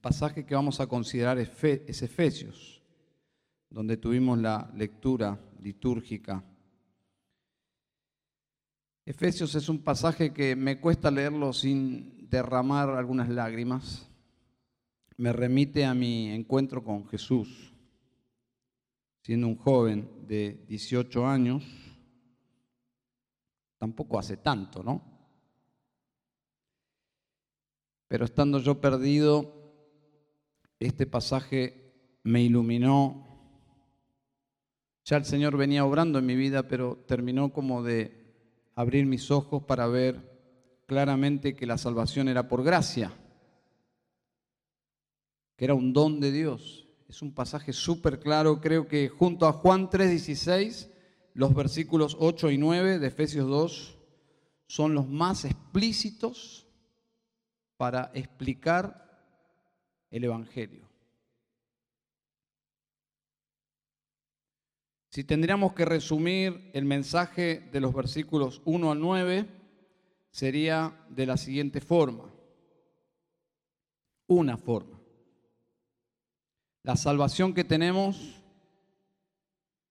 pasaje que vamos a considerar es, es Efesios, donde tuvimos la lectura litúrgica. Efesios es un pasaje que me cuesta leerlo sin derramar algunas lágrimas. Me remite a mi encuentro con Jesús, siendo un joven de 18 años. Tampoco hace tanto, ¿no? Pero estando yo perdido, este pasaje me iluminó. Ya el Señor venía obrando en mi vida, pero terminó como de abrir mis ojos para ver claramente que la salvación era por gracia, que era un don de Dios. Es un pasaje súper claro, creo que junto a Juan 3:16, los versículos 8 y 9 de Efesios 2 son los más explícitos para explicar el Evangelio. Si tendríamos que resumir el mensaje de los versículos 1 al 9, sería de la siguiente forma. Una forma. La salvación que tenemos,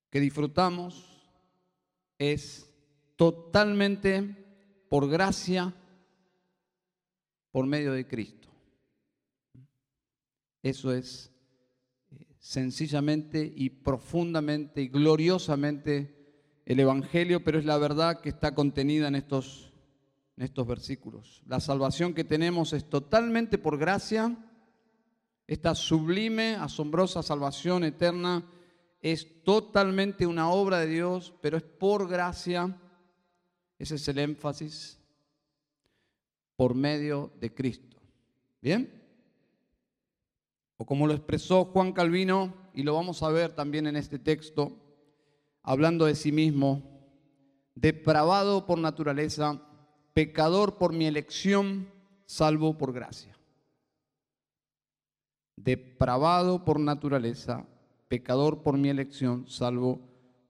que disfrutamos, es totalmente por gracia, por medio de Cristo. Eso es eh, sencillamente y profundamente y gloriosamente el Evangelio, pero es la verdad que está contenida en estos, en estos versículos. La salvación que tenemos es totalmente por gracia. Esta sublime, asombrosa salvación eterna es totalmente una obra de Dios, pero es por gracia. Ese es el énfasis por medio de Cristo. ¿Bien? O como lo expresó Juan Calvino, y lo vamos a ver también en este texto, hablando de sí mismo, depravado por naturaleza, pecador por mi elección, salvo por gracia. Depravado por naturaleza, pecador por mi elección, salvo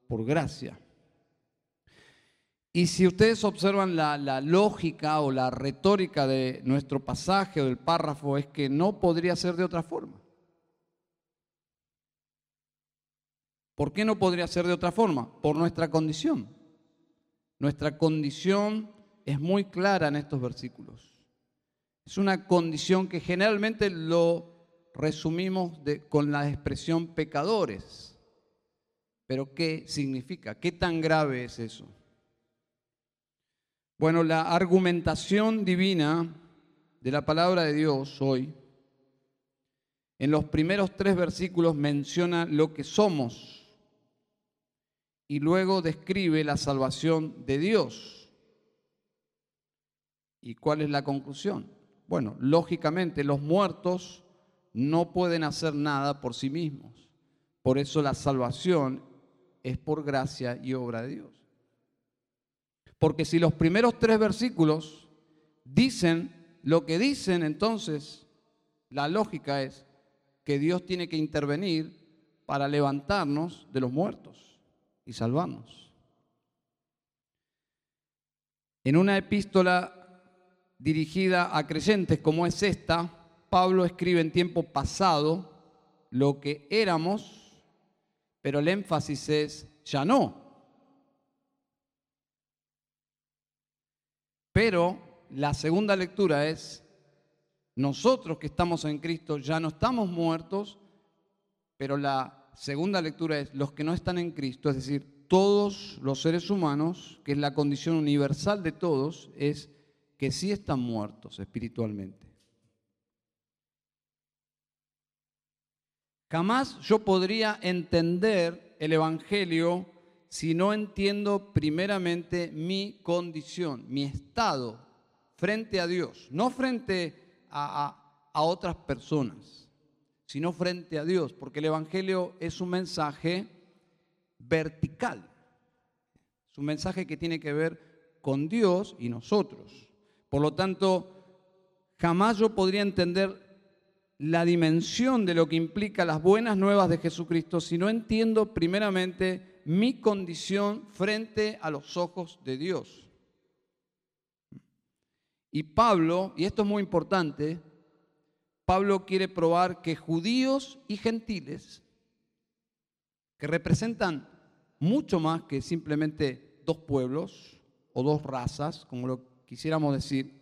por gracia. Y si ustedes observan la, lógica o la retórica de nuestro pasaje o del párrafo, es que no podría ser de otra forma. ¿Por qué no podría ser de otra forma? Por nuestra condición. Nuestra condición es muy clara en estos versículos. Es una condición que generalmente lo resumimos con la expresión pecadores. Pero ¿qué significa? ¿Qué tan grave es eso? Bueno, la argumentación divina de la palabra de Dios hoy, en los primeros tres versículos menciona lo que somos y luego describe la salvación de Dios. ¿Y cuál es la conclusión? Bueno, lógicamente los muertos no pueden hacer nada por sí mismos. Por eso la salvación es por gracia y obra de Dios. Porque si los primeros tres versículos dicen lo que dicen, entonces la lógica es que Dios tiene que intervenir para levantarnos de los muertos y salvarnos. En una epístola dirigida a creyentes como es esta, Pablo escribe en tiempo pasado lo que éramos, pero el énfasis es ya no. Pero la segunda lectura es, nosotros que estamos en Cristo ya no estamos muertos, pero la segunda lectura es, los que no están en Cristo, es decir, todos los seres humanos, que es la condición universal de todos, es que sí están muertos espiritualmente. Jamás yo podría entender el Evangelio si no entiendo primeramente mi condición, mi estado frente a Dios, no frente a, otras personas, sino frente a Dios, porque el Evangelio es un mensaje vertical, es un mensaje que tiene que ver con Dios y nosotros. Por lo tanto, jamás yo podría entender la dimensión de lo que implica las buenas nuevas de Jesucristo si no entiendo primeramente mi condición frente a los ojos de Dios. Y Pablo, y esto es muy importante, Pablo quiere probar que judíos y gentiles, que representan mucho más que simplemente dos pueblos o dos razas, como lo quisiéramos decir,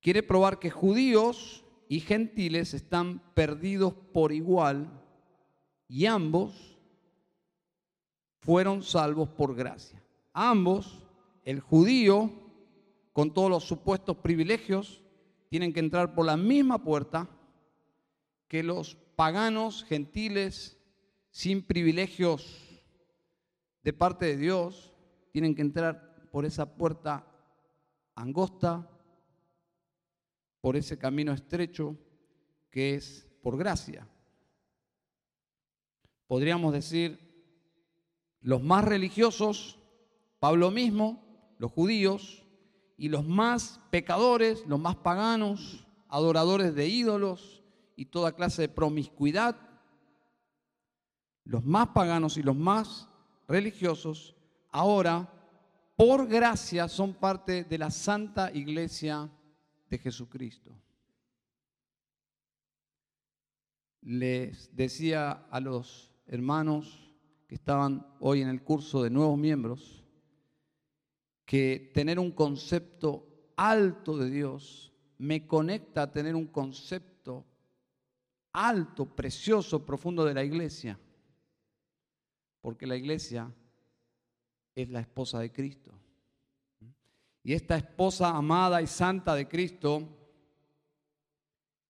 quiere probar que judíos y gentiles están perdidos por igual y ambos fueron salvos por gracia. Ambos, el judío con todos los supuestos privilegios, tienen que entrar por la misma puerta que los paganos gentiles sin privilegios de parte de Dios, tienen que entrar por esa puerta angosta, por ese camino estrecho que es por gracia. Podríamos decir, los más religiosos, Pablo mismo, los judíos, y los más pecadores, los más paganos, adoradores de ídolos y toda clase de promiscuidad, los más paganos y los más religiosos, ahora, por gracia, son parte de la santa iglesia de Jesucristo. Les decía a los hermanos estaban hoy en el curso de nuevos miembros, que tener un concepto alto de Dios me conecta a tener un concepto alto, precioso, profundo de la iglesia. Porque la iglesia es la esposa de Cristo. Y esta esposa amada y santa de Cristo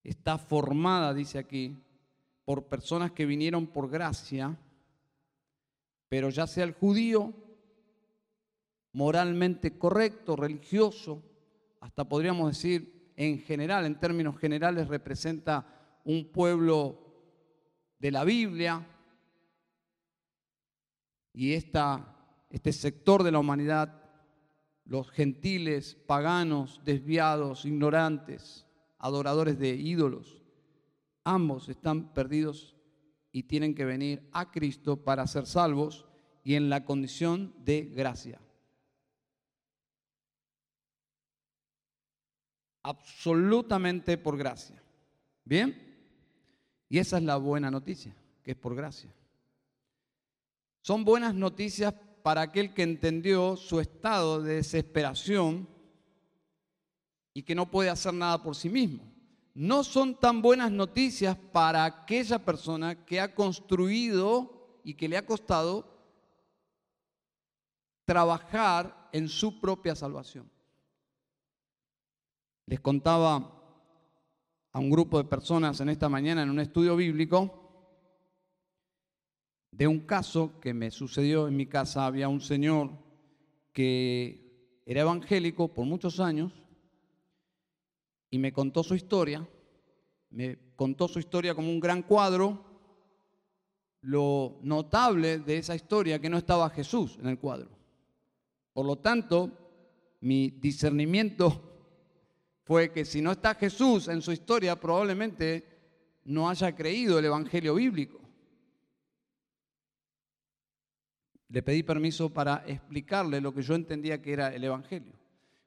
está formada, dice aquí, por personas que vinieron por gracia, pero ya sea el judío moralmente correcto, religioso, hasta podríamos decir en general, en términos generales, representa un pueblo de la Biblia y este sector de la humanidad, los gentiles, paganos, desviados, ignorantes, adoradores de ídolos, ambos están perdidos y tienen que venir a Cristo para ser salvos y en la condición de gracia. absolutamente por gracia. ¿Bien? Y esa es la buena noticia, que es por gracia. Son buenas noticias para aquel que entendió su estado de desesperación y que no puede hacer nada por sí mismo. No son tan buenas noticias para aquella persona que ha construido y que le ha costado trabajar en su propia salvación. Les contaba a un grupo de personas en esta mañana en un estudio bíblico de un caso que me sucedió en mi casa. Había un señor que era evangélico por muchos años y me contó su historia. Me contó su historia como un gran cuadro. Lo notable de esa historia que no estaba Jesús en el cuadro. Por lo tanto, mi discernimiento fue que si no está Jesús en su historia, probablemente no haya creído el Evangelio bíblico. Le pedí permiso para explicarle lo que yo entendía que era el Evangelio.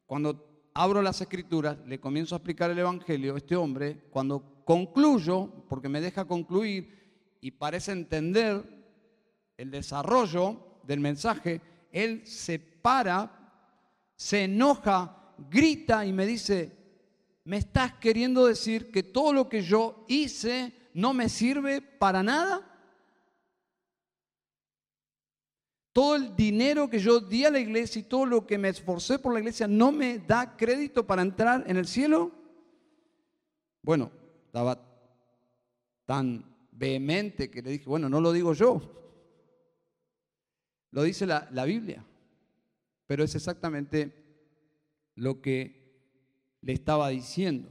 Cuando abro las escrituras, le comienzo a explicar el Evangelio, este hombre, cuando concluyo, porque me deja concluir y parece entender el desarrollo del mensaje, él se para, se enoja, grita y me dice, ¿Me estás queriendo decir que todo lo que yo hice no me sirve para nada? Todo el dinero que yo di a la iglesia y todo lo que me esforcé por la iglesia no me da crédito para entrar en el cielo. Bueno, estaba tan vehemente que le dije, bueno, no lo digo yo, lo dice la, la Biblia, pero es exactamente lo que le estaba diciendo.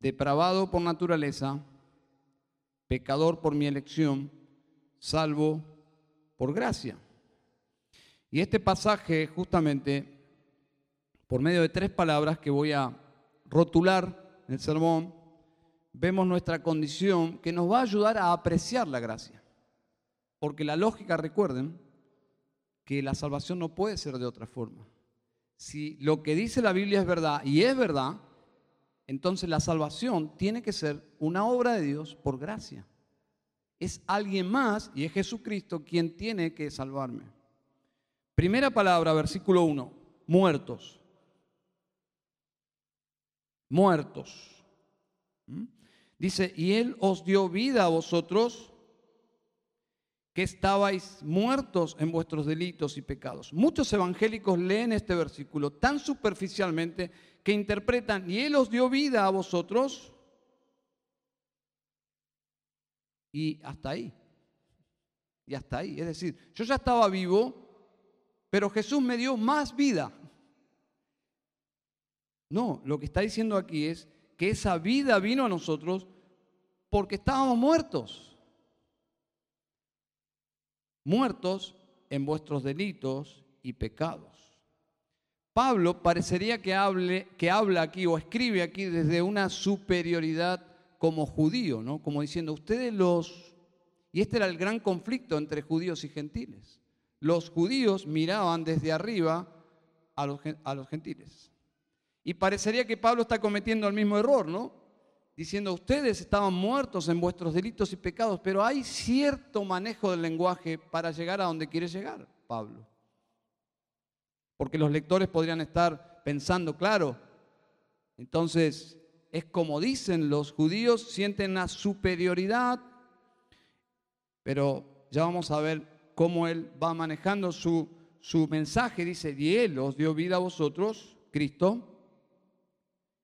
Depravado por naturaleza, pecador por mi elección, salvo por gracia. Y este pasaje justamente, por medio de tres palabras que voy a rotular en el sermón, vemos nuestra condición que nos va a ayudar a apreciar la gracia. Porque la lógica, recuerden, que la salvación no puede ser de otra forma si lo que dice la Biblia es verdad, y es verdad, entonces la salvación tiene que ser una obra de Dios por gracia. Es alguien más y es Jesucristo quien tiene que salvarme. Primera palabra, versículo 1, muertos. Muertos. ¿Mm? Dice, y Él os dio vida a vosotros que estabais muertos en vuestros delitos y pecados. Muchos evangélicos leen este versículo tan superficialmente que interpretan, y Él os dio vida a vosotros, y hasta ahí, y hasta ahí. Es decir, yo ya estaba vivo, pero Jesús me dio más vida. No, lo que está diciendo aquí es que esa vida vino a nosotros porque estábamos muertos muertos en vuestros delitos y pecados. Pablo parecería que, hable, que habla aquí o escribe aquí desde una superioridad como judío, ¿no? Como diciendo, ustedes los... Y este era el gran conflicto entre judíos y gentiles. Los judíos miraban desde arriba a los, a los gentiles. Y parecería que Pablo está cometiendo el mismo error, ¿no? diciendo, ustedes estaban muertos en vuestros delitos y pecados, pero hay cierto manejo del lenguaje para llegar a donde quiere llegar Pablo. Porque los lectores podrían estar pensando, claro, entonces es como dicen los judíos, sienten la superioridad, pero ya vamos a ver cómo él va manejando su, su mensaje. Dice, y él os dio vida a vosotros, Cristo,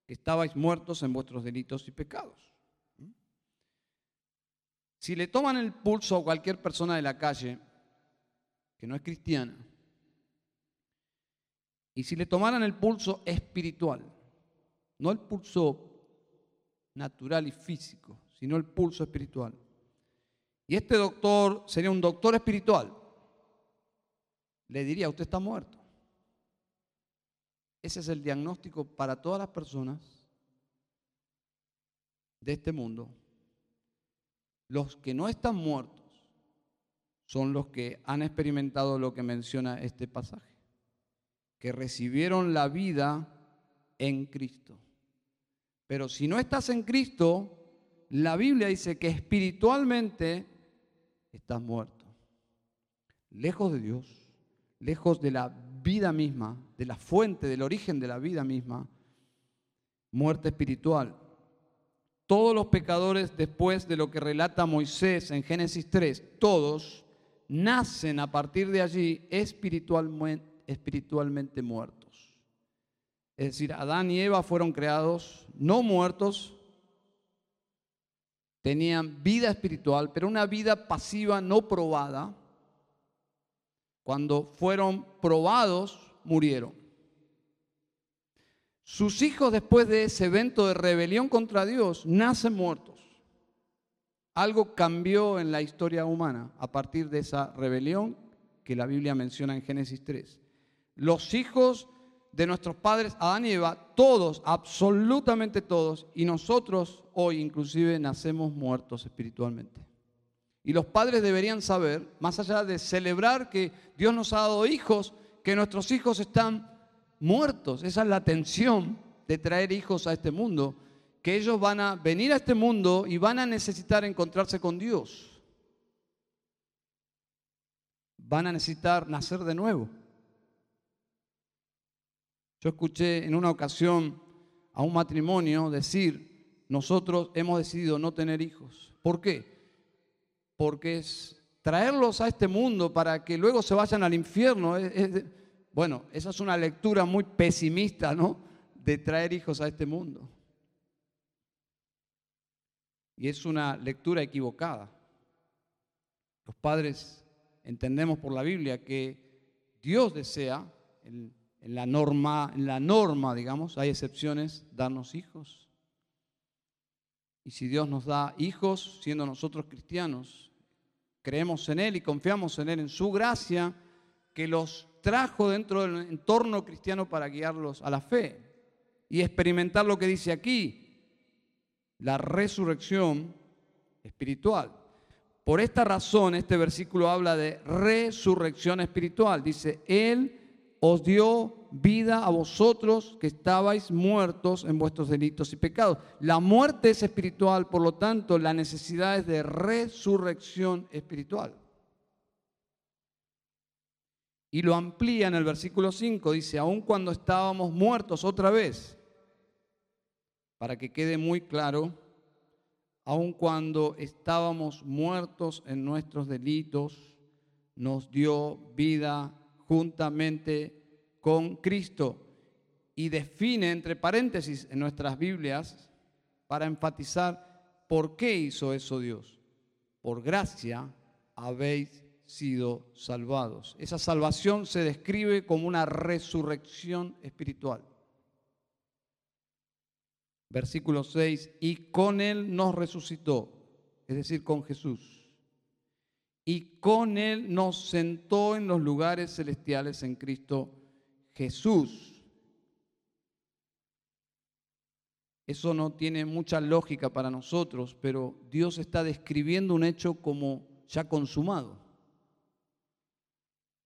estabais muertos en vuestros delitos y pecados. Si le toman el pulso a cualquier persona de la calle que no es cristiana, y si le tomaran el pulso espiritual, no el pulso natural y físico, sino el pulso espiritual, y este doctor sería un doctor espiritual, le diría, usted está muerto. Ese es el diagnóstico para todas las personas de este mundo. Los que no están muertos son los que han experimentado lo que menciona este pasaje, que recibieron la vida en Cristo. Pero si no estás en Cristo, la Biblia dice que espiritualmente estás muerto, lejos de Dios, lejos de la vida misma, de la fuente, del origen de la vida misma, muerte espiritual. Todos los pecadores, después de lo que relata Moisés en Génesis 3, todos nacen a partir de allí espiritualmente, espiritualmente muertos. Es decir, Adán y Eva fueron creados no muertos, tenían vida espiritual, pero una vida pasiva no probada, cuando fueron probados, murieron. Sus hijos después de ese evento de rebelión contra Dios nacen muertos. Algo cambió en la historia humana a partir de esa rebelión que la Biblia menciona en Génesis 3. Los hijos de nuestros padres Adán y Eva, todos, absolutamente todos, y nosotros hoy inclusive nacemos muertos espiritualmente. Y los padres deberían saber, más allá de celebrar que Dios nos ha dado hijos, que nuestros hijos están muertos. Esa es la tensión de traer hijos a este mundo, que ellos van a venir a este mundo y van a necesitar encontrarse con Dios. Van a necesitar nacer de nuevo. Yo escuché en una ocasión a un matrimonio decir, nosotros hemos decidido no tener hijos. ¿Por qué? porque es traerlos a este mundo para que luego se vayan al infierno. bueno, esa es una lectura muy pesimista, ¿no? De traer hijos a este mundo. Y es una lectura equivocada. Los padres entendemos por la Biblia que Dios desea, en, la norma, en la norma, digamos, hay excepciones, darnos hijos. Y si Dios nos da hijos, siendo nosotros cristianos, creemos en Él y confiamos en Él, en su gracia, que los trajo dentro del entorno cristiano para guiarlos a la fe y experimentar lo que dice aquí, la resurrección espiritual. Por esta razón, este versículo habla de resurrección espiritual. Dice, Él os dio vida a vosotros que estabais muertos en vuestros delitos y pecados. La muerte es espiritual, por lo tanto, la necesidad es de resurrección espiritual. Y lo amplía en el versículo 5, dice, aun cuando estábamos muertos otra vez, para que quede muy claro, aun cuando estábamos muertos en nuestros delitos, nos dio vida juntamente con Cristo. Y define entre paréntesis en nuestras Biblias para enfatizar por qué hizo eso Dios. Por gracia habéis sido salvados. Esa salvación se describe como una resurrección espiritual. Versículo 6, y con Él nos resucitó, es decir, con Jesús. Y con Él nos sentó en los lugares celestiales en Cristo Jesús. Eso no tiene mucha lógica para nosotros, pero Dios está describiendo un hecho como ya consumado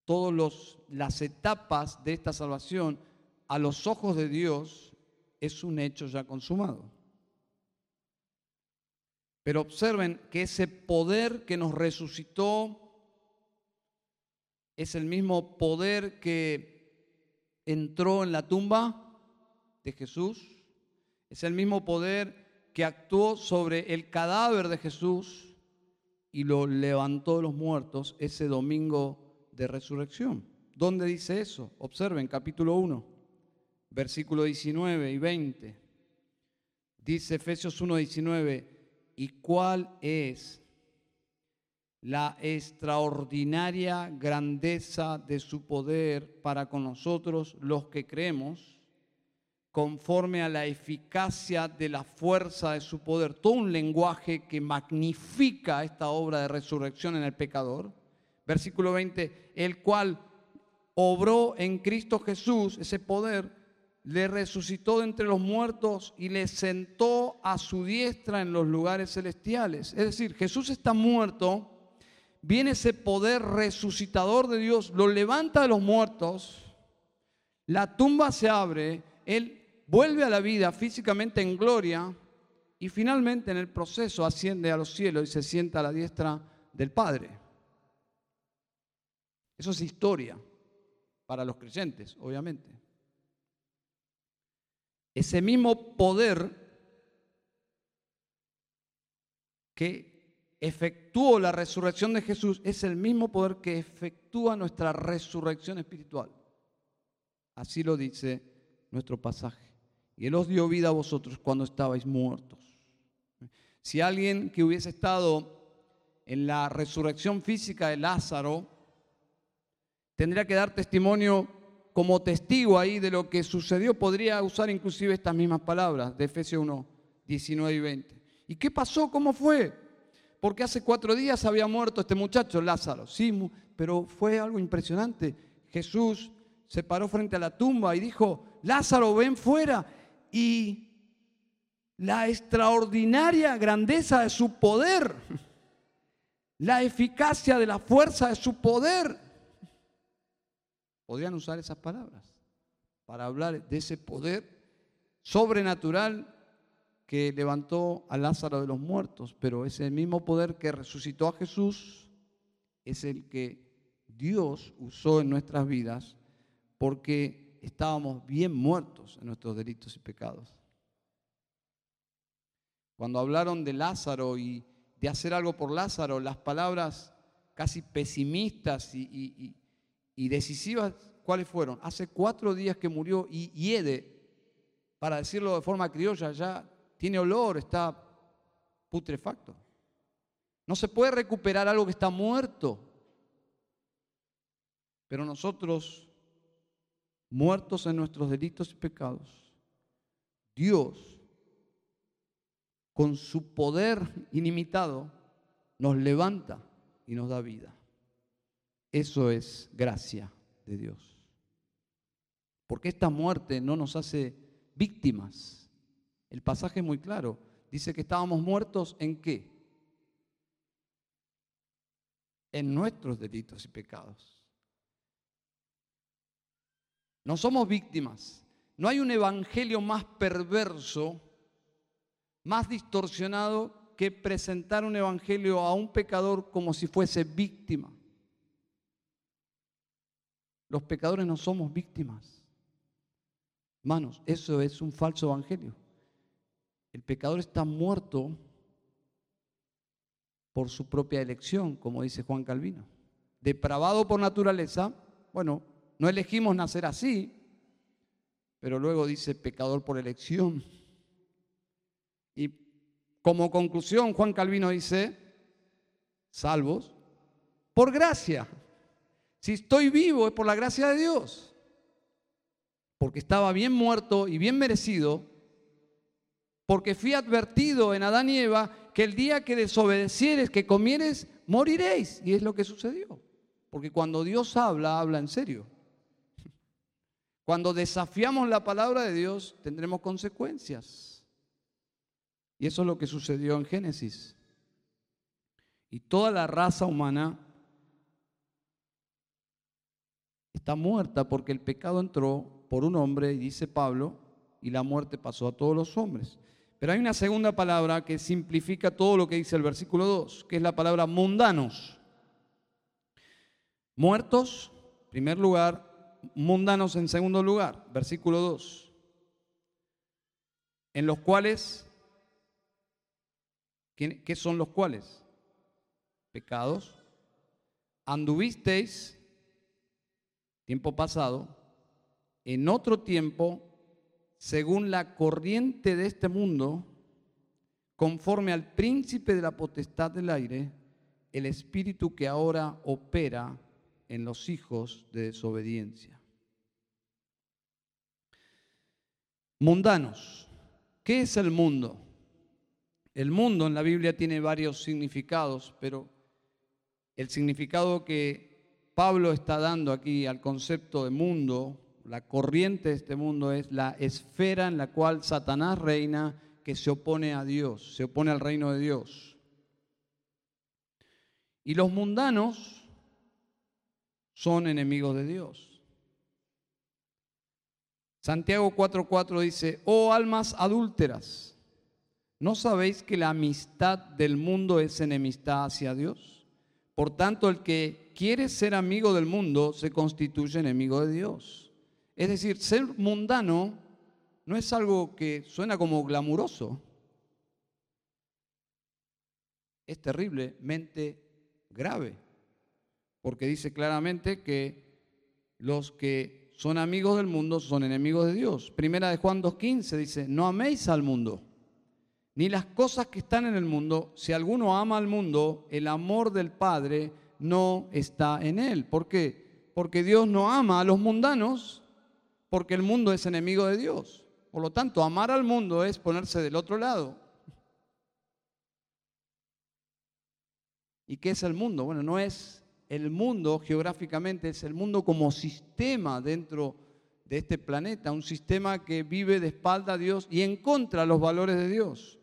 todas las etapas de esta salvación, a los ojos de Dios es un hecho ya consumado. Pero observen que ese poder que nos resucitó es el mismo poder que entró en la tumba de Jesús, es el mismo poder que actuó sobre el cadáver de Jesús y lo levantó de los muertos ese domingo de resurrección. ¿Dónde dice eso? Observen capítulo 1, versículo 19 y 20. Dice Efesios 1, 19, ¿y cuál es la extraordinaria grandeza de su poder para con nosotros los que creemos, conforme a la eficacia de la fuerza de su poder? Todo un lenguaje que magnifica esta obra de resurrección en el pecador Versículo 20, el cual obró en Cristo Jesús ese poder, le resucitó de entre los muertos y le sentó a su diestra en los lugares celestiales. Es decir, Jesús está muerto, viene ese poder resucitador de Dios, lo levanta de los muertos, la tumba se abre, Él vuelve a la vida físicamente en gloria y finalmente en el proceso asciende a los cielos y se sienta a la diestra del Padre. Eso es historia para los creyentes, obviamente. Ese mismo poder que efectuó la resurrección de Jesús es el mismo poder que efectúa nuestra resurrección espiritual. Así lo dice nuestro pasaje. Y Él os dio vida a vosotros cuando estabais muertos. Si alguien que hubiese estado en la resurrección física de Lázaro tendría que dar testimonio como testigo ahí de lo que sucedió, podría usar inclusive estas mismas palabras de Efesios 1, 19 y 20. ¿Y qué pasó? ¿Cómo fue? Porque hace cuatro días había muerto este muchacho, Lázaro. Sí, pero fue algo impresionante. Jesús se paró frente a la tumba y dijo, Lázaro, ven fuera. Y la extraordinaria grandeza de su poder, la eficacia de la fuerza de su poder, Podrían usar esas palabras para hablar de ese poder sobrenatural que levantó a Lázaro de los muertos, pero ese mismo poder que resucitó a Jesús es el que Dios usó en nuestras vidas porque estábamos bien muertos en nuestros delitos y pecados. Cuando hablaron de Lázaro y de hacer algo por Lázaro, las palabras casi pesimistas y, y decisivas, ¿cuáles fueron? Hace cuatro días que murió y hiede, para decirlo de forma criolla, ya tiene olor, está putrefacto. No se puede recuperar algo que está muerto. Pero nosotros, muertos en nuestros delitos y pecados, Dios, con su poder ilimitado, nos levanta y nos da vida. Eso es gracia de Dios. Porque esta muerte no nos hace víctimas. El pasaje es muy claro. Dice que estábamos muertos en qué? En nuestros delitos y pecados. No somos víctimas. No hay un evangelio más perverso, más distorsionado que presentar un evangelio a un pecador como si fuese víctima. Los pecadores no somos víctimas. Hermanos, eso es un falso evangelio. El pecador está muerto por su propia elección, como dice Juan Calvino. Depravado por naturaleza, bueno, no elegimos nacer así, pero luego dice pecador por elección. Y como conclusión, Juan Calvino dice, salvos por gracia. Si estoy vivo es por la gracia de Dios, porque estaba bien muerto y bien merecido, porque fui advertido en Adán y Eva que el día que desobedecieres, que comieres, moriréis. Y es lo que sucedió. Porque cuando Dios habla, habla en serio. Cuando desafiamos la palabra de Dios, tendremos consecuencias. Y eso es lo que sucedió en Génesis. Y toda la raza humana está muerta porque el pecado entró por un hombre, dice Pablo, y la muerte pasó a todos los hombres. Pero hay una segunda palabra que simplifica todo lo que dice el versículo 2, que es la palabra mundanos. Muertos, primer lugar, mundanos en segundo lugar, versículo 2, en los cuales, ¿qué son los cuales? Pecados. Anduvisteis, tiempo pasado, en otro tiempo, según la corriente de este mundo, conforme al príncipe de la potestad del aire, el espíritu que ahora opera en los hijos de desobediencia. Mundanos. ¿Qué es el mundo? El mundo en la Biblia tiene varios significados, pero el significado que Pablo está dando aquí al concepto de mundo, la corriente de este mundo es la esfera en la cual Satanás reina que se opone a Dios, se opone al reino de Dios. Y los mundanos son enemigos de Dios. Santiago 4:4 dice, oh almas adúlteras, ¿no sabéis que la amistad del mundo es enemistad hacia Dios? Por tanto, el que quiere ser amigo del mundo se constituye enemigo de Dios. Es decir, ser mundano no es algo que suena como glamuroso. Es terriblemente grave porque dice claramente que los que son amigos del mundo son enemigos de Dios. Primera de Juan 2.15 dice, no améis al mundo, ni las cosas que están en el mundo. Si alguno ama al mundo, el amor del Padre no está en él. ¿Por qué? Porque Dios no ama a los mundanos, porque el mundo es enemigo de Dios. Por lo tanto, amar al mundo es ponerse del otro lado. ¿Y qué es el mundo? Bueno, no es el mundo geográficamente es el mundo como sistema dentro de este planeta, un sistema que vive de espalda a Dios y en contra de los valores de Dios.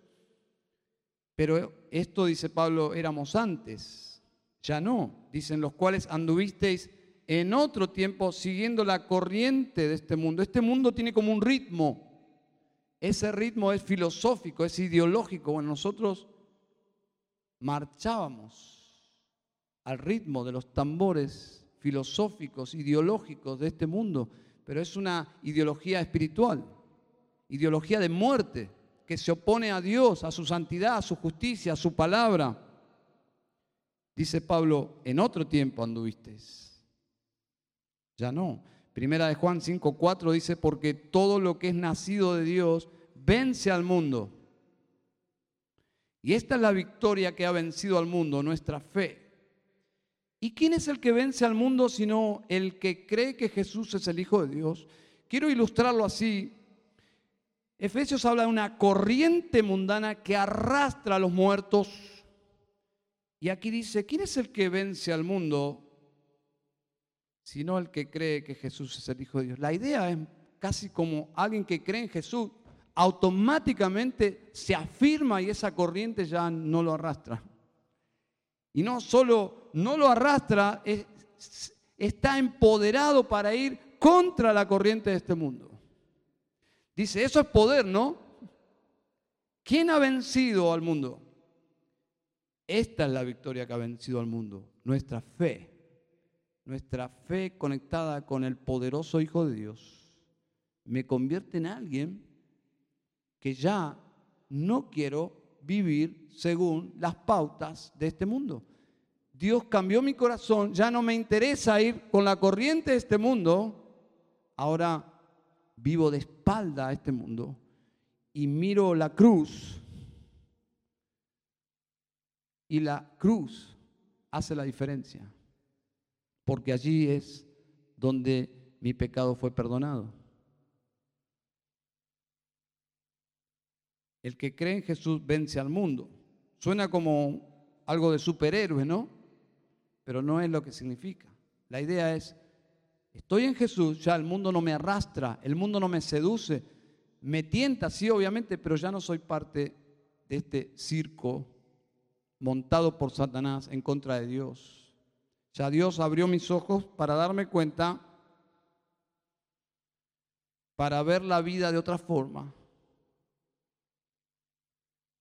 Pero esto, dice Pablo, éramos antes, ya no, dicen los cuales anduvisteis en otro tiempo siguiendo la corriente de este mundo. Este mundo tiene como un ritmo, ese ritmo es filosófico, es ideológico. Bueno, nosotros marchábamos al ritmo de los tambores filosóficos, ideológicos de este mundo, pero es una ideología espiritual, ideología de muerte, que se opone a Dios, a su santidad, a su justicia, a su palabra. Dice Pablo, en otro tiempo anduvisteis. Ya no. Primera de Juan 5:4 dice, porque todo lo que es nacido de Dios vence al mundo. Y esta es la victoria que ha vencido al mundo, nuestra fe. ¿Y quién es el que vence al mundo sino el que cree que Jesús es el Hijo de Dios? Quiero ilustrarlo así. Efesios habla de una corriente mundana que arrastra a los muertos. Y aquí dice, ¿quién es el que vence al mundo sino el que cree que Jesús es el Hijo de Dios? La idea es casi como alguien que cree en Jesús, automáticamente se afirma y esa corriente ya no lo arrastra. Y no solo no lo arrastra, está empoderado para ir contra la corriente de este mundo. Dice, eso es poder, ¿no? ¿Quién ha vencido al mundo? Esta es la victoria que ha vencido al mundo, nuestra fe. Nuestra fe conectada con el poderoso Hijo de Dios me convierte en alguien que ya no quiero vivir según las pautas de este mundo. Dios cambió mi corazón, ya no me interesa ir con la corriente de este mundo, ahora vivo de espalda a este mundo y miro la cruz y la cruz hace la diferencia, porque allí es donde mi pecado fue perdonado. El que cree en Jesús vence al mundo. Suena como algo de superhéroe, ¿no? Pero no es lo que significa. La idea es, estoy en Jesús, ya el mundo no me arrastra, el mundo no me seduce, me tienta, sí, obviamente, pero ya no soy parte de este circo montado por Satanás en contra de Dios. Ya Dios abrió mis ojos para darme cuenta, para ver la vida de otra forma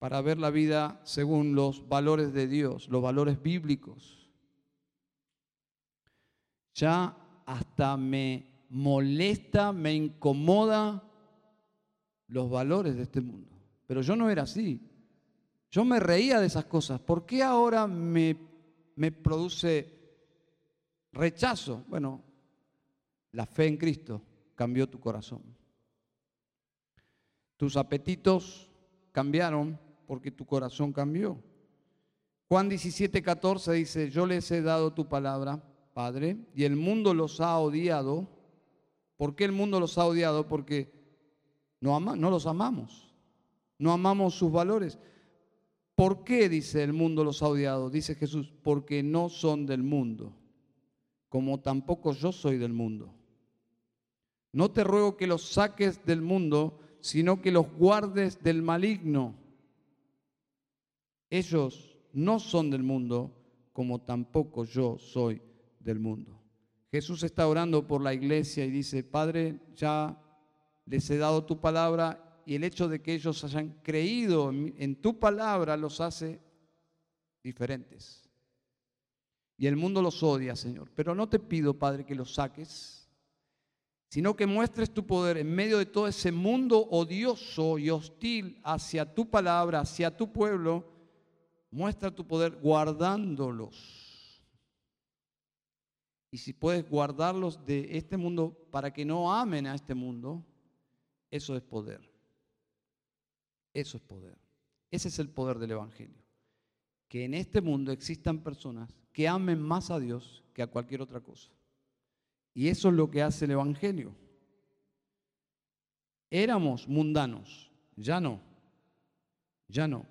para ver la vida según los valores de Dios, los valores bíblicos. Ya hasta me molesta, me incomoda los valores de este mundo. Pero yo no era así. Yo me reía de esas cosas. ¿Por qué ahora me, me produce rechazo? Bueno, la fe en Cristo cambió tu corazón. Tus apetitos cambiaron porque tu corazón cambió. Juan 17, 14 dice, yo les he dado tu palabra, Padre, y el mundo los ha odiado. ¿Por qué el mundo los ha odiado? Porque no, los amamos, no amamos sus valores. ¿Por qué, dice, el mundo los ha odiado? Dice Jesús, porque no son del mundo, como tampoco yo soy del mundo. No te ruego que los saques del mundo, sino que los guardes del maligno. Ellos no son del mundo, como tampoco yo soy del mundo. Jesús está orando por la iglesia y dice, Padre, ya les he dado tu palabra y el hecho de que ellos hayan creído en tu palabra los hace diferentes. Y el mundo los odia, Señor. Pero no te pido, Padre, que los saques, sino que muestres tu poder en medio de todo ese mundo odioso y hostil hacia tu palabra, hacia tu pueblo Muestra tu poder guardándolos. Y si puedes guardarlos de este mundo para que no amen a este mundo, eso es poder. Eso es poder. Ese es el poder del Evangelio. Que en este mundo existan personas que amen más a Dios que a cualquier otra cosa. Y eso es lo que hace el Evangelio. Éramos mundanos, ya no, ya no.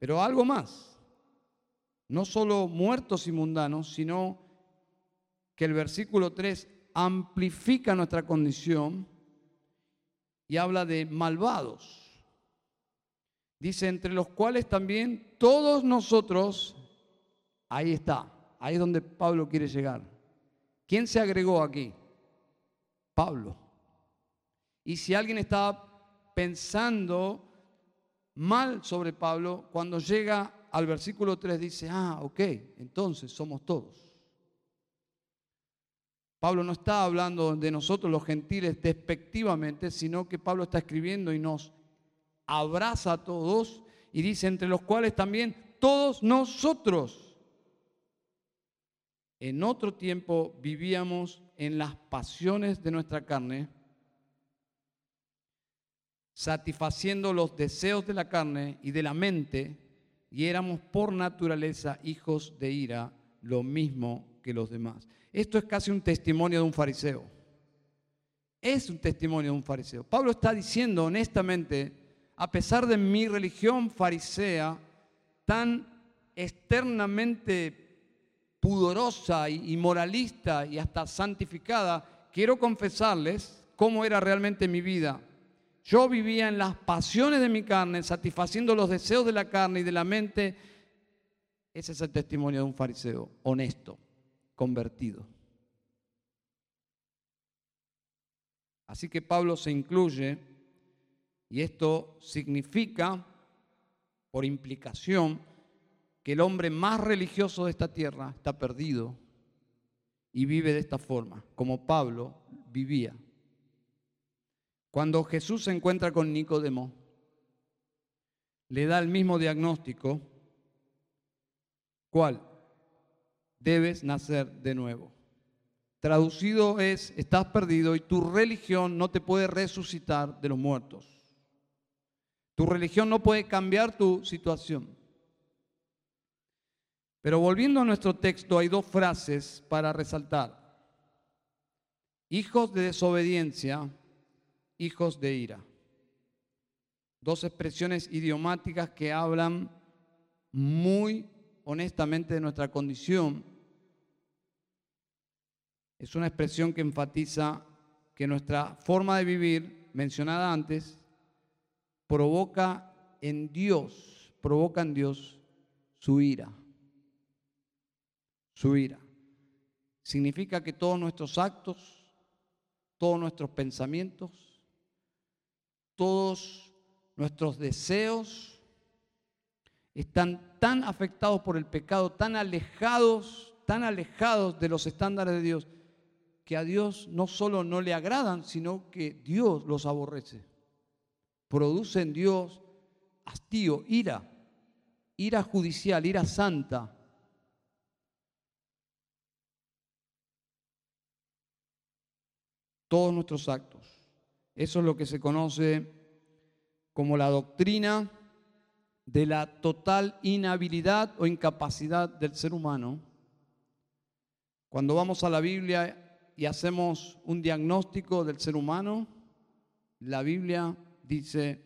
Pero algo más no solo muertos y mundanos, sino que el versículo 3 amplifica nuestra condición y habla de malvados. Dice, entre los cuales también todos nosotros, ahí está, ahí es donde Pablo quiere llegar. ¿Quién se agregó aquí? Pablo. Y si alguien estaba pensando mal sobre Pablo, cuando llega al versículo 3 dice, ah, ok, entonces somos todos. Pablo no está hablando de nosotros los gentiles despectivamente, sino que Pablo está escribiendo y nos abraza a todos y dice, entre los cuales también todos nosotros en otro tiempo vivíamos en las pasiones de nuestra carne, satisfaciendo los deseos de la carne y de la mente, y éramos por naturaleza hijos de ira, lo mismo que los demás. Esto es casi un testimonio de un fariseo. Es un testimonio de un fariseo. Pablo está diciendo honestamente, a pesar de mi religión farisea tan externamente pudorosa y moralista y hasta santificada, quiero confesarles cómo era realmente mi vida yo vivía en las pasiones de mi carne, satisfaciendo los deseos de la carne y de la mente. Ese es el testimonio de un fariseo honesto, convertido. Así que Pablo se incluye y esto significa, por implicación, que el hombre más religioso de esta tierra está perdido y vive de esta forma, como Pablo vivía. Cuando Jesús se encuentra con Nicodemo, le da el mismo diagnóstico, ¿cuál? Debes nacer de nuevo. Traducido es, estás perdido y tu religión no te puede resucitar de los muertos. Tu religión no puede cambiar tu situación. Pero volviendo a nuestro texto, hay dos frases para resaltar. Hijos de desobediencia, hijos de ira. Dos expresiones idiomáticas que hablan muy honestamente de nuestra condición. Es una expresión que enfatiza que nuestra forma de vivir, mencionada antes, provoca en Dios, provoca en Dios su ira su ira. Significa que todos nuestros actos, todos nuestros pensamientos, todos nuestros deseos están tan afectados por el pecado, tan alejados, tan alejados de los estándares de Dios, que a Dios no solo no le agradan, sino que Dios los aborrece. Produce en Dios hastío, ira, ira judicial, ira santa. todos nuestros actos. Eso es lo que se conoce como la doctrina de la total inhabilidad o incapacidad del ser humano. Cuando vamos a la Biblia y hacemos un diagnóstico del ser humano, la Biblia dice,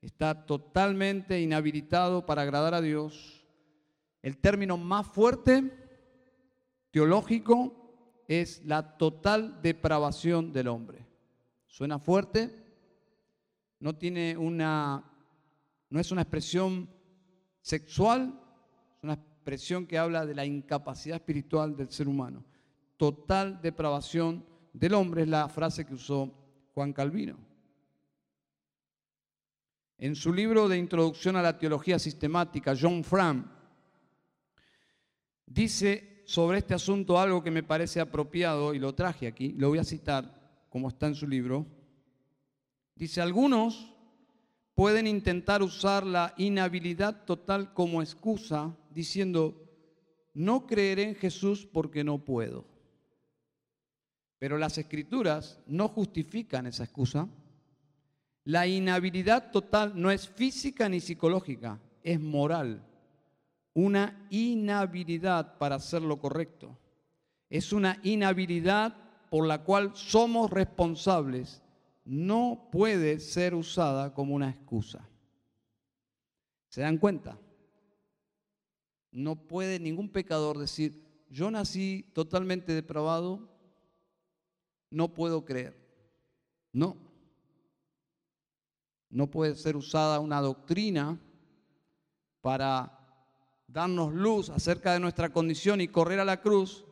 está totalmente inhabilitado para agradar a Dios. El término más fuerte, teológico, es la total depravación del hombre. Suena fuerte, no tiene una no es una expresión sexual, es una expresión que habla de la incapacidad espiritual del ser humano. Total depravación del hombre es la frase que usó Juan Calvino. En su libro de Introducción a la Teología Sistemática, John Fram dice sobre este asunto algo que me parece apropiado y lo traje aquí, lo voy a citar como está en su libro. Dice, algunos pueden intentar usar la inhabilidad total como excusa diciendo, no creeré en Jesús porque no puedo. Pero las escrituras no justifican esa excusa. La inhabilidad total no es física ni psicológica, es moral una inhabilidad para hacer lo correcto. Es una inhabilidad por la cual somos responsables. No puede ser usada como una excusa. ¿Se dan cuenta? No puede ningún pecador decir, yo nací totalmente depravado, no puedo creer. No. No puede ser usada una doctrina para darnos luz acerca de nuestra condición y correr a la cruz,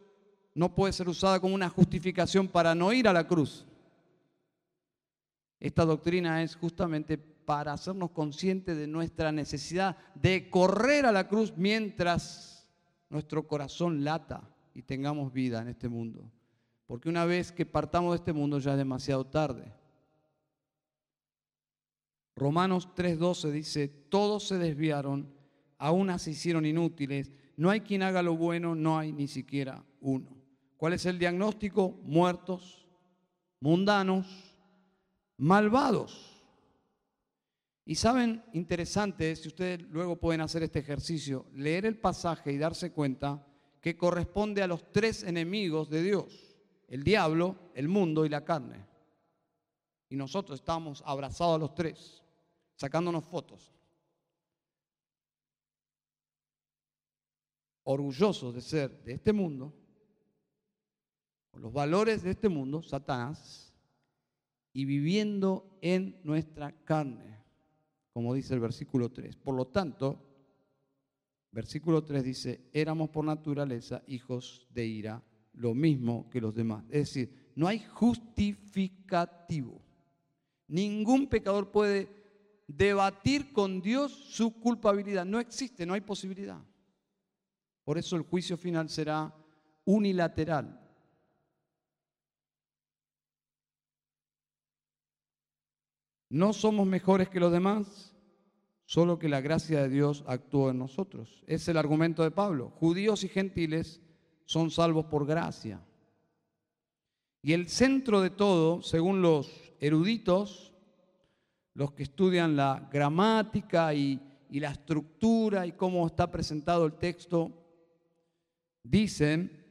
no puede ser usada como una justificación para no ir a la cruz. Esta doctrina es justamente para hacernos conscientes de nuestra necesidad de correr a la cruz mientras nuestro corazón lata y tengamos vida en este mundo. Porque una vez que partamos de este mundo ya es demasiado tarde. Romanos 3:12 dice, todos se desviaron aún se hicieron inútiles. No hay quien haga lo bueno, no hay ni siquiera uno. ¿Cuál es el diagnóstico? Muertos, mundanos, malvados. Y saben, interesante, si ustedes luego pueden hacer este ejercicio, leer el pasaje y darse cuenta que corresponde a los tres enemigos de Dios, el diablo, el mundo y la carne. Y nosotros estamos abrazados a los tres, sacándonos fotos. orgullosos de ser de este mundo, con los valores de este mundo, Satanás, y viviendo en nuestra carne, como dice el versículo 3. Por lo tanto, versículo 3 dice, éramos por naturaleza hijos de ira, lo mismo que los demás. Es decir, no hay justificativo. Ningún pecador puede debatir con Dios su culpabilidad. No existe, no hay posibilidad. Por eso el juicio final será unilateral. No somos mejores que los demás, solo que la gracia de Dios actúa en nosotros. Es el argumento de Pablo. Judíos y gentiles son salvos por gracia. Y el centro de todo, según los eruditos, los que estudian la gramática y, la estructura y cómo está presentado el texto, dicen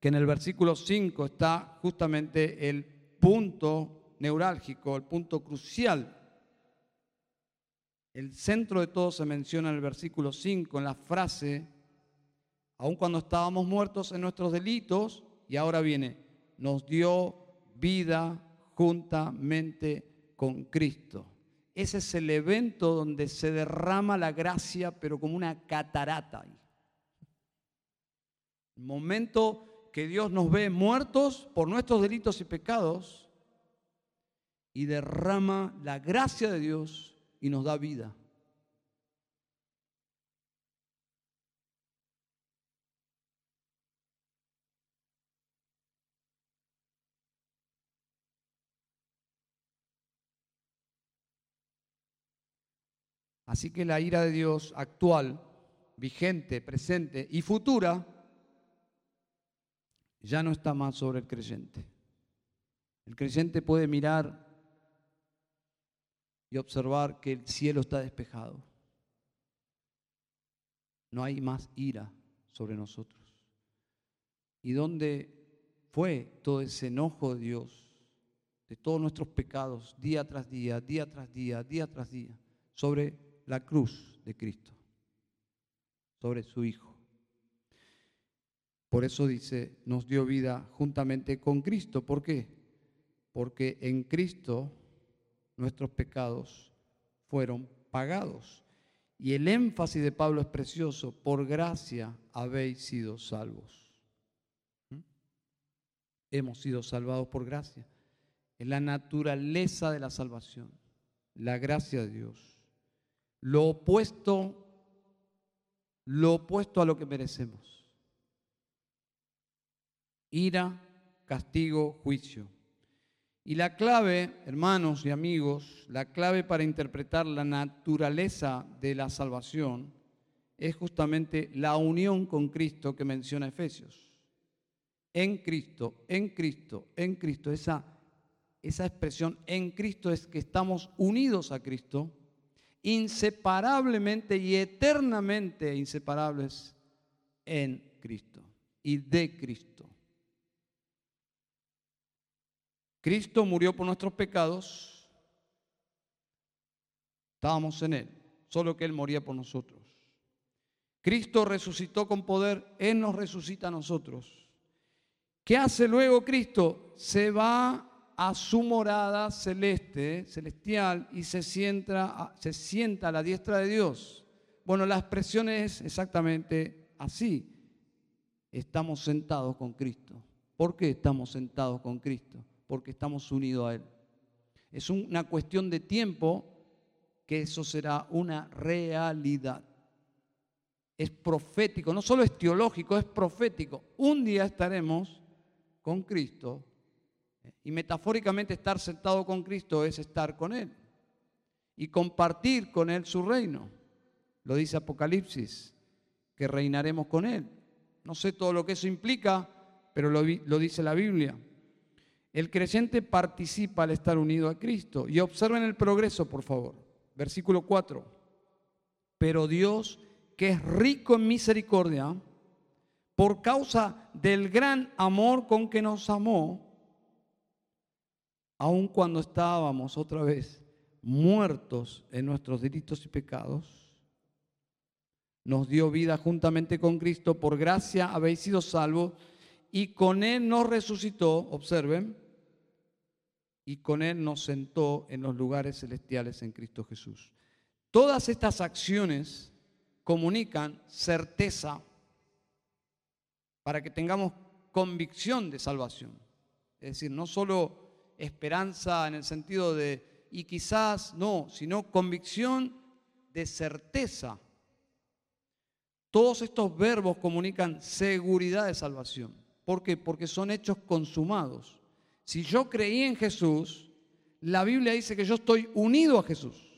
que en el versículo 5 está justamente el punto neurálgico, el punto crucial. El centro de todo se menciona en el versículo 5, en la frase, aun cuando estábamos muertos en nuestros delitos, y ahora viene, nos dio vida juntamente con Cristo. Ese es el evento donde se derrama la gracia, pero como una catarata. El momento que Dios nos ve muertos por nuestros delitos y pecados y derrama la gracia de Dios y nos da vida. Así que la ira de Dios actual, vigente, presente y futura, ya no está más sobre el creyente. El creyente puede mirar y observar que el cielo está despejado. No hay más ira sobre nosotros. ¿Y dónde fue todo ese enojo de Dios, de todos nuestros pecados, día tras día, día tras día, día tras día, sobre la cruz de Cristo sobre su Hijo. Por eso dice, nos dio vida juntamente con Cristo. ¿Por qué? Porque en Cristo nuestros pecados fueron pagados. Y el énfasis de Pablo es precioso, por gracia habéis sido salvos. ¿Mm? Hemos sido salvados por gracia. Es la naturaleza de la salvación, la gracia de Dios lo opuesto, lo opuesto a lo que merecemos. Ira, castigo, juicio. Y la clave, hermanos y amigos, la clave para interpretar la naturaleza de la salvación es justamente la unión con Cristo que menciona Efesios. En Cristo, en Cristo, en Cristo. Esa, esa expresión en Cristo es que estamos unidos a Cristo inseparablemente y eternamente inseparables en Cristo y de Cristo. Cristo murió por nuestros pecados, estábamos en Él, solo que Él moría por nosotros. Cristo resucitó con poder, Él nos resucita a nosotros. ¿Qué hace luego Cristo? Se va a su morada celeste, celestial, y se sienta, se sienta a la diestra de Dios. Bueno, la expresión es exactamente así. Estamos sentados con Cristo. ¿Por qué estamos sentados con Cristo? Porque estamos unidos a Él. Es una cuestión de tiempo que eso será una realidad. Es profético, no solo es teológico, es profético. Un día estaremos con Cristo y metafóricamente estar sentado con Cristo es estar con Él y compartir con Él su reino. Lo dice Apocalipsis, que reinaremos con Él. No sé todo lo que eso implica, pero lo, dice la Biblia. El creyente participa al estar unido a Cristo. Y observen el progreso, por favor. Versículo 4. Pero Dios, que es rico en misericordia, por causa del gran amor con que nos amó, aun cuando estábamos otra vez muertos en nuestros delitos y pecados, nos dio vida juntamente con Cristo, por gracia habéis sido salvos, y con Él nos resucitó, observen, y con Él nos sentó en los lugares celestiales en Cristo Jesús. Todas estas acciones comunican certeza para que tengamos convicción de salvación. Es decir, no solo esperanza en el sentido de, y quizás no, sino convicción de certeza. Todos estos verbos comunican seguridad de salvación. ¿Por qué? Porque son hechos consumados. Si yo creí en Jesús, la Biblia dice que yo estoy unido a Jesús.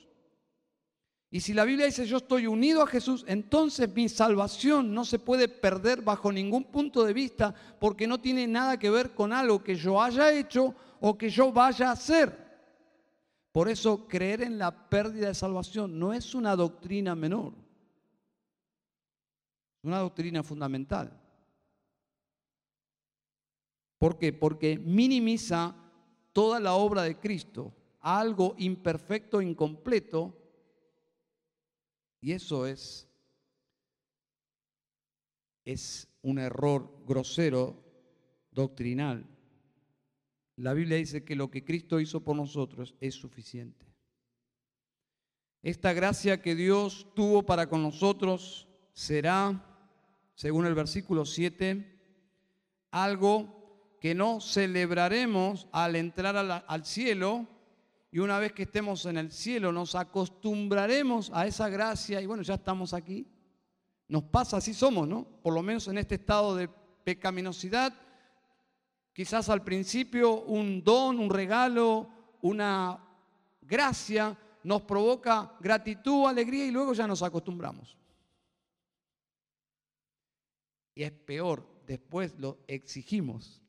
Y si la Biblia dice yo estoy unido a Jesús, entonces mi salvación no se puede perder bajo ningún punto de vista porque no tiene nada que ver con algo que yo haya hecho o que yo vaya a hacer. Por eso creer en la pérdida de salvación no es una doctrina menor, es una doctrina fundamental. ¿Por qué? Porque minimiza toda la obra de Cristo algo imperfecto, incompleto, y eso es, es un error grosero, doctrinal. La Biblia dice que lo que Cristo hizo por nosotros es suficiente. Esta gracia que Dios tuvo para con nosotros será, según el versículo 7, algo que no celebraremos al entrar al cielo, y una vez que estemos en el cielo nos acostumbraremos a esa gracia y bueno, ya estamos aquí. Nos pasa, así somos, ¿no? Por lo menos en este estado de pecaminosidad, quizás al principio un don, un regalo, una gracia nos provoca gratitud, alegría y luego ya nos acostumbramos. Y es peor, después lo exigimos.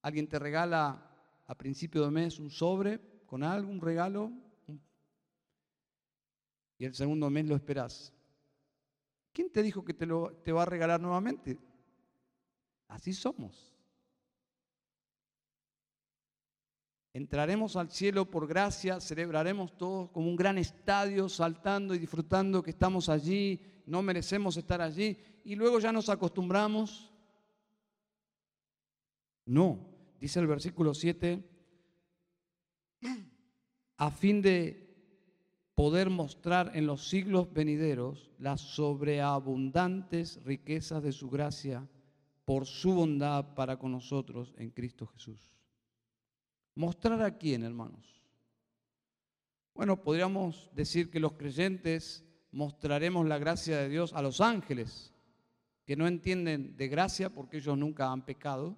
Alguien te regala a principio de mes un sobre con algo, un regalo, y el segundo mes lo esperás. ¿Quién te dijo que te, lo, te va a regalar nuevamente? Así somos. Entraremos al cielo por gracia, celebraremos todos como un gran estadio, saltando y disfrutando que estamos allí, no merecemos estar allí, y luego ya nos acostumbramos. No, dice el versículo 7, a fin de poder mostrar en los siglos venideros las sobreabundantes riquezas de su gracia por su bondad para con nosotros en Cristo Jesús. ¿Mostrar a quién, hermanos? Bueno, podríamos decir que los creyentes mostraremos la gracia de Dios a los ángeles, que no entienden de gracia porque ellos nunca han pecado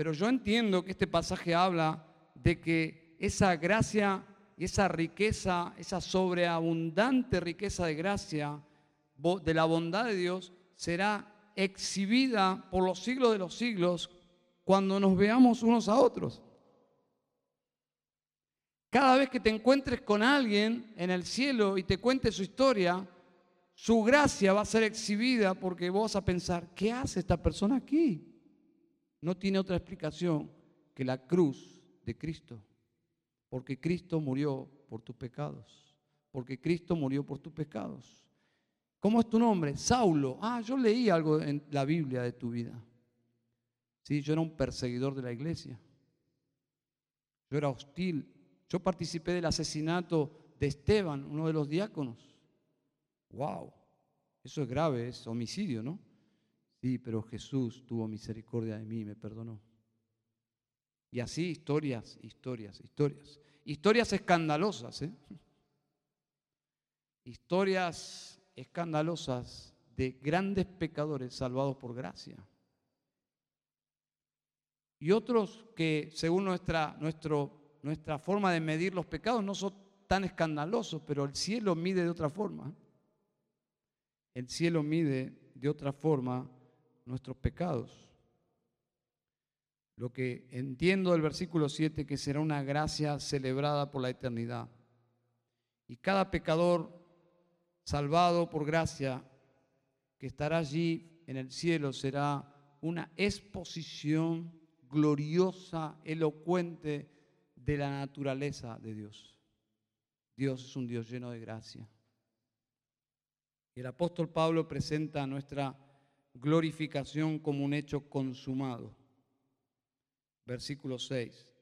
pero yo entiendo que este pasaje habla de que esa gracia y esa riqueza, esa sobreabundante riqueza de gracia de la bondad de Dios será exhibida por los siglos de los siglos cuando nos veamos unos a otros. Cada vez que te encuentres con alguien en el cielo y te cuente su historia, su gracia va a ser exhibida porque vos vas a pensar, ¿qué hace esta persona aquí? No tiene otra explicación que la cruz de Cristo. Porque Cristo murió por tus pecados. Porque Cristo murió por tus pecados. ¿Cómo es tu nombre? Saulo. Ah, yo leí algo en la Biblia de tu vida. Sí, yo era un perseguidor de la iglesia. Yo era hostil. Yo participé del asesinato de Esteban, uno de los diáconos. Wow, eso es grave, es homicidio, ¿no? Sí, pero Jesús tuvo misericordia de mí y me perdonó. Y así historias, historias, historias. Historias escandalosas, ¿eh? Historias escandalosas de grandes pecadores salvados por gracia. Y otros que, según nuestra, nuestra forma de medir los pecados, no son tan escandalosos, pero el cielo mide de otra forma. El cielo mide de otra forma nuestros pecados. Lo que entiendo del versículo 7 que será una gracia celebrada por la eternidad. Y cada pecador salvado por gracia que estará allí en el cielo será una exposición gloriosa, elocuente de la naturaleza de Dios. Dios es un Dios lleno de gracia. El apóstol Pablo presenta nuestra glorificación como un hecho consumado. Versículo 6.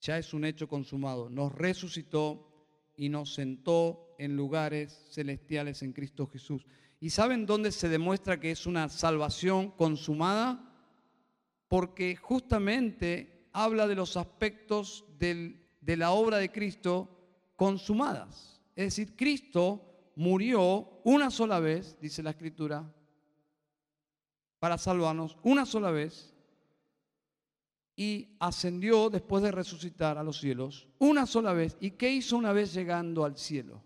Ya es un hecho consumado. Nos resucitó y nos sentó en lugares celestiales en Cristo Jesús. ¿Y saben dónde se demuestra que es una salvación consumada? porque justamente habla de los aspectos de la obra de Cristo consumadas. Es decir, Cristo murió una sola vez, dice la Escritura, para salvarnos una sola vez y ascendió después de resucitar a los cielos una sola vez. ¿Y qué hizo una vez llegando al cielo?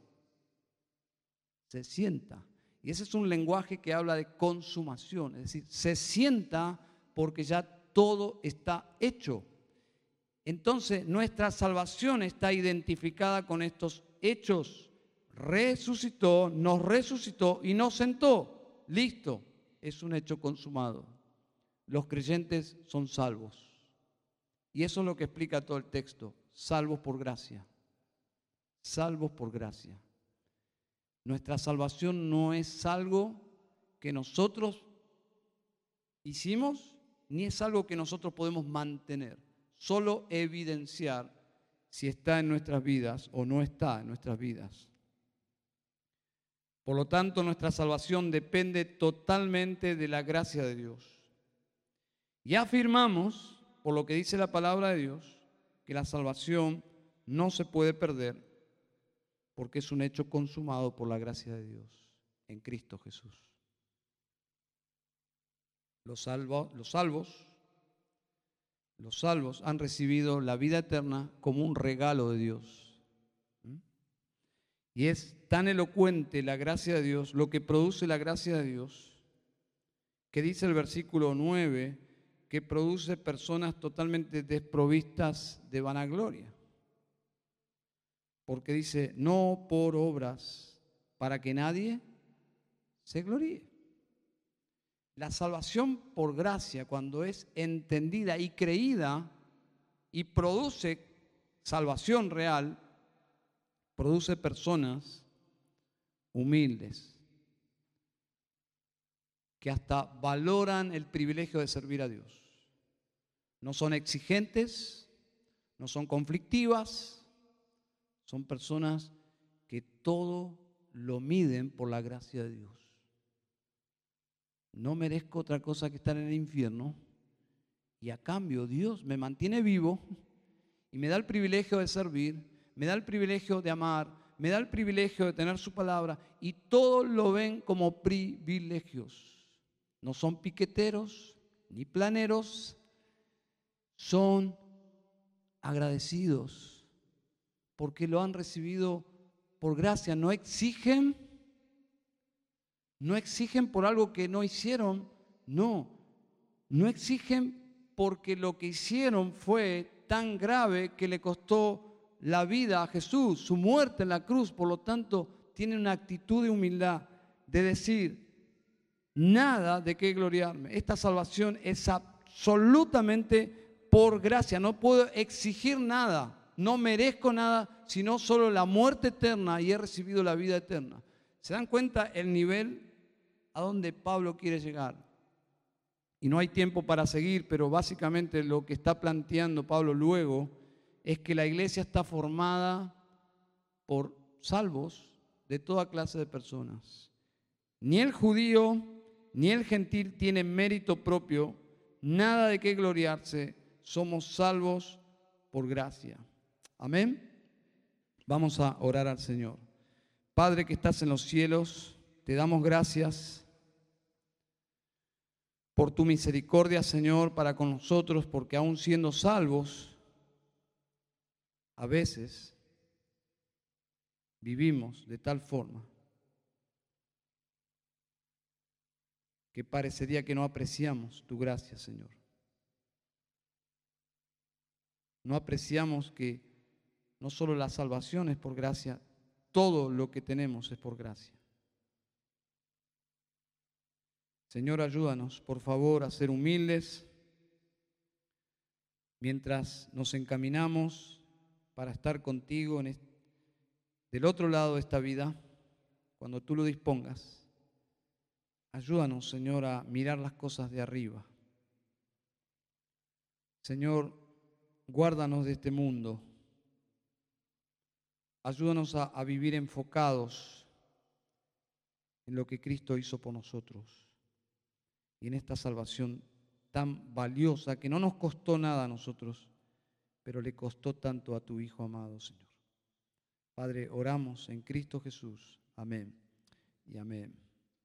Se sienta. Y ese es un lenguaje que habla de consumación, es decir, se sienta porque ya todo está hecho. Entonces nuestra salvación está identificada con estos hechos. Resucitó, nos resucitó y nos sentó. Listo, es un hecho consumado. Los creyentes son salvos. Y eso es lo que explica todo el texto. Salvos por gracia. Salvos por gracia. Nuestra salvación no es algo que nosotros hicimos, ni es algo que nosotros podemos mantener. Solo evidenciar si está en nuestras vidas o no está en nuestras vidas. Por lo tanto, nuestra salvación depende totalmente de la gracia de Dios. Y afirmamos por lo que dice la palabra de Dios, que la salvación no se puede perder porque es un hecho consumado por la gracia de Dios en Cristo Jesús. Los, los salvos, los salvos han recibido la vida eterna como un regalo de Dios. Y es tan elocuente la gracia de Dios, lo que produce la gracia de Dios, que dice el versículo 9, que produce personas totalmente desprovistas de vanagloria. Porque dice, no por obras, para que nadie se gloríe. La salvación por gracia, cuando es entendida y creída y produce salvación real, produce personas humildes, que hasta valoran el privilegio de servir a Dios. No son exigentes, no son conflictivas, son personas que todo lo miden por la gracia de Dios. No merezco otra cosa que estar en el infierno y a cambio Dios me mantiene vivo y me da el privilegio de servir, me da el privilegio de amar, me da el privilegio de tener su palabra y todos lo ven como privilegios. No son piqueteros ni planeros, son agradecidos porque lo han recibido por gracia. No exigen, no exigen por algo que no hicieron, no, no exigen porque lo que hicieron fue tan grave que le costó la vida a Jesús, su muerte en la cruz, por lo tanto tienen una actitud de humildad, de decir, nada de qué gloriarme. Esta salvación es absolutamente por gracia, no puedo exigir nada, no merezco nada, sino solo la muerte eterna y he recibido la vida eterna. ¿Se dan cuenta el nivel a donde Pablo quiere llegar? Y no hay tiempo para seguir, pero básicamente lo que está planteando Pablo luego es que la iglesia está formada por salvos de toda clase de personas. Ni el judío ni el gentil tienen mérito propio, nada de qué gloriarse, somos salvos por gracia. Amén. Vamos a orar al Señor. Padre que estás en los cielos, te damos gracias por tu misericordia, Señor, para con nosotros, porque aún siendo salvos, a veces vivimos de tal forma que parecería que no apreciamos tu gracia, Señor. no apreciamos que no solo la salvación es por gracia, todo lo que tenemos es por gracia. Señor, ayúdanos, por favor, a ser humildes mientras nos encaminamos para estar contigo en del otro lado de esta vida, cuando tú lo dispongas. Ayúdanos, Señor, a mirar las cosas de arriba. Señor, Guárdanos de este mundo. Ayúdanos a, vivir enfocados en lo que Cristo hizo por nosotros y en esta salvación tan valiosa que no nos costó nada a nosotros, pero le costó tanto a tu Hijo amado, Señor. Padre, oramos en Cristo Jesús. Amén y amén.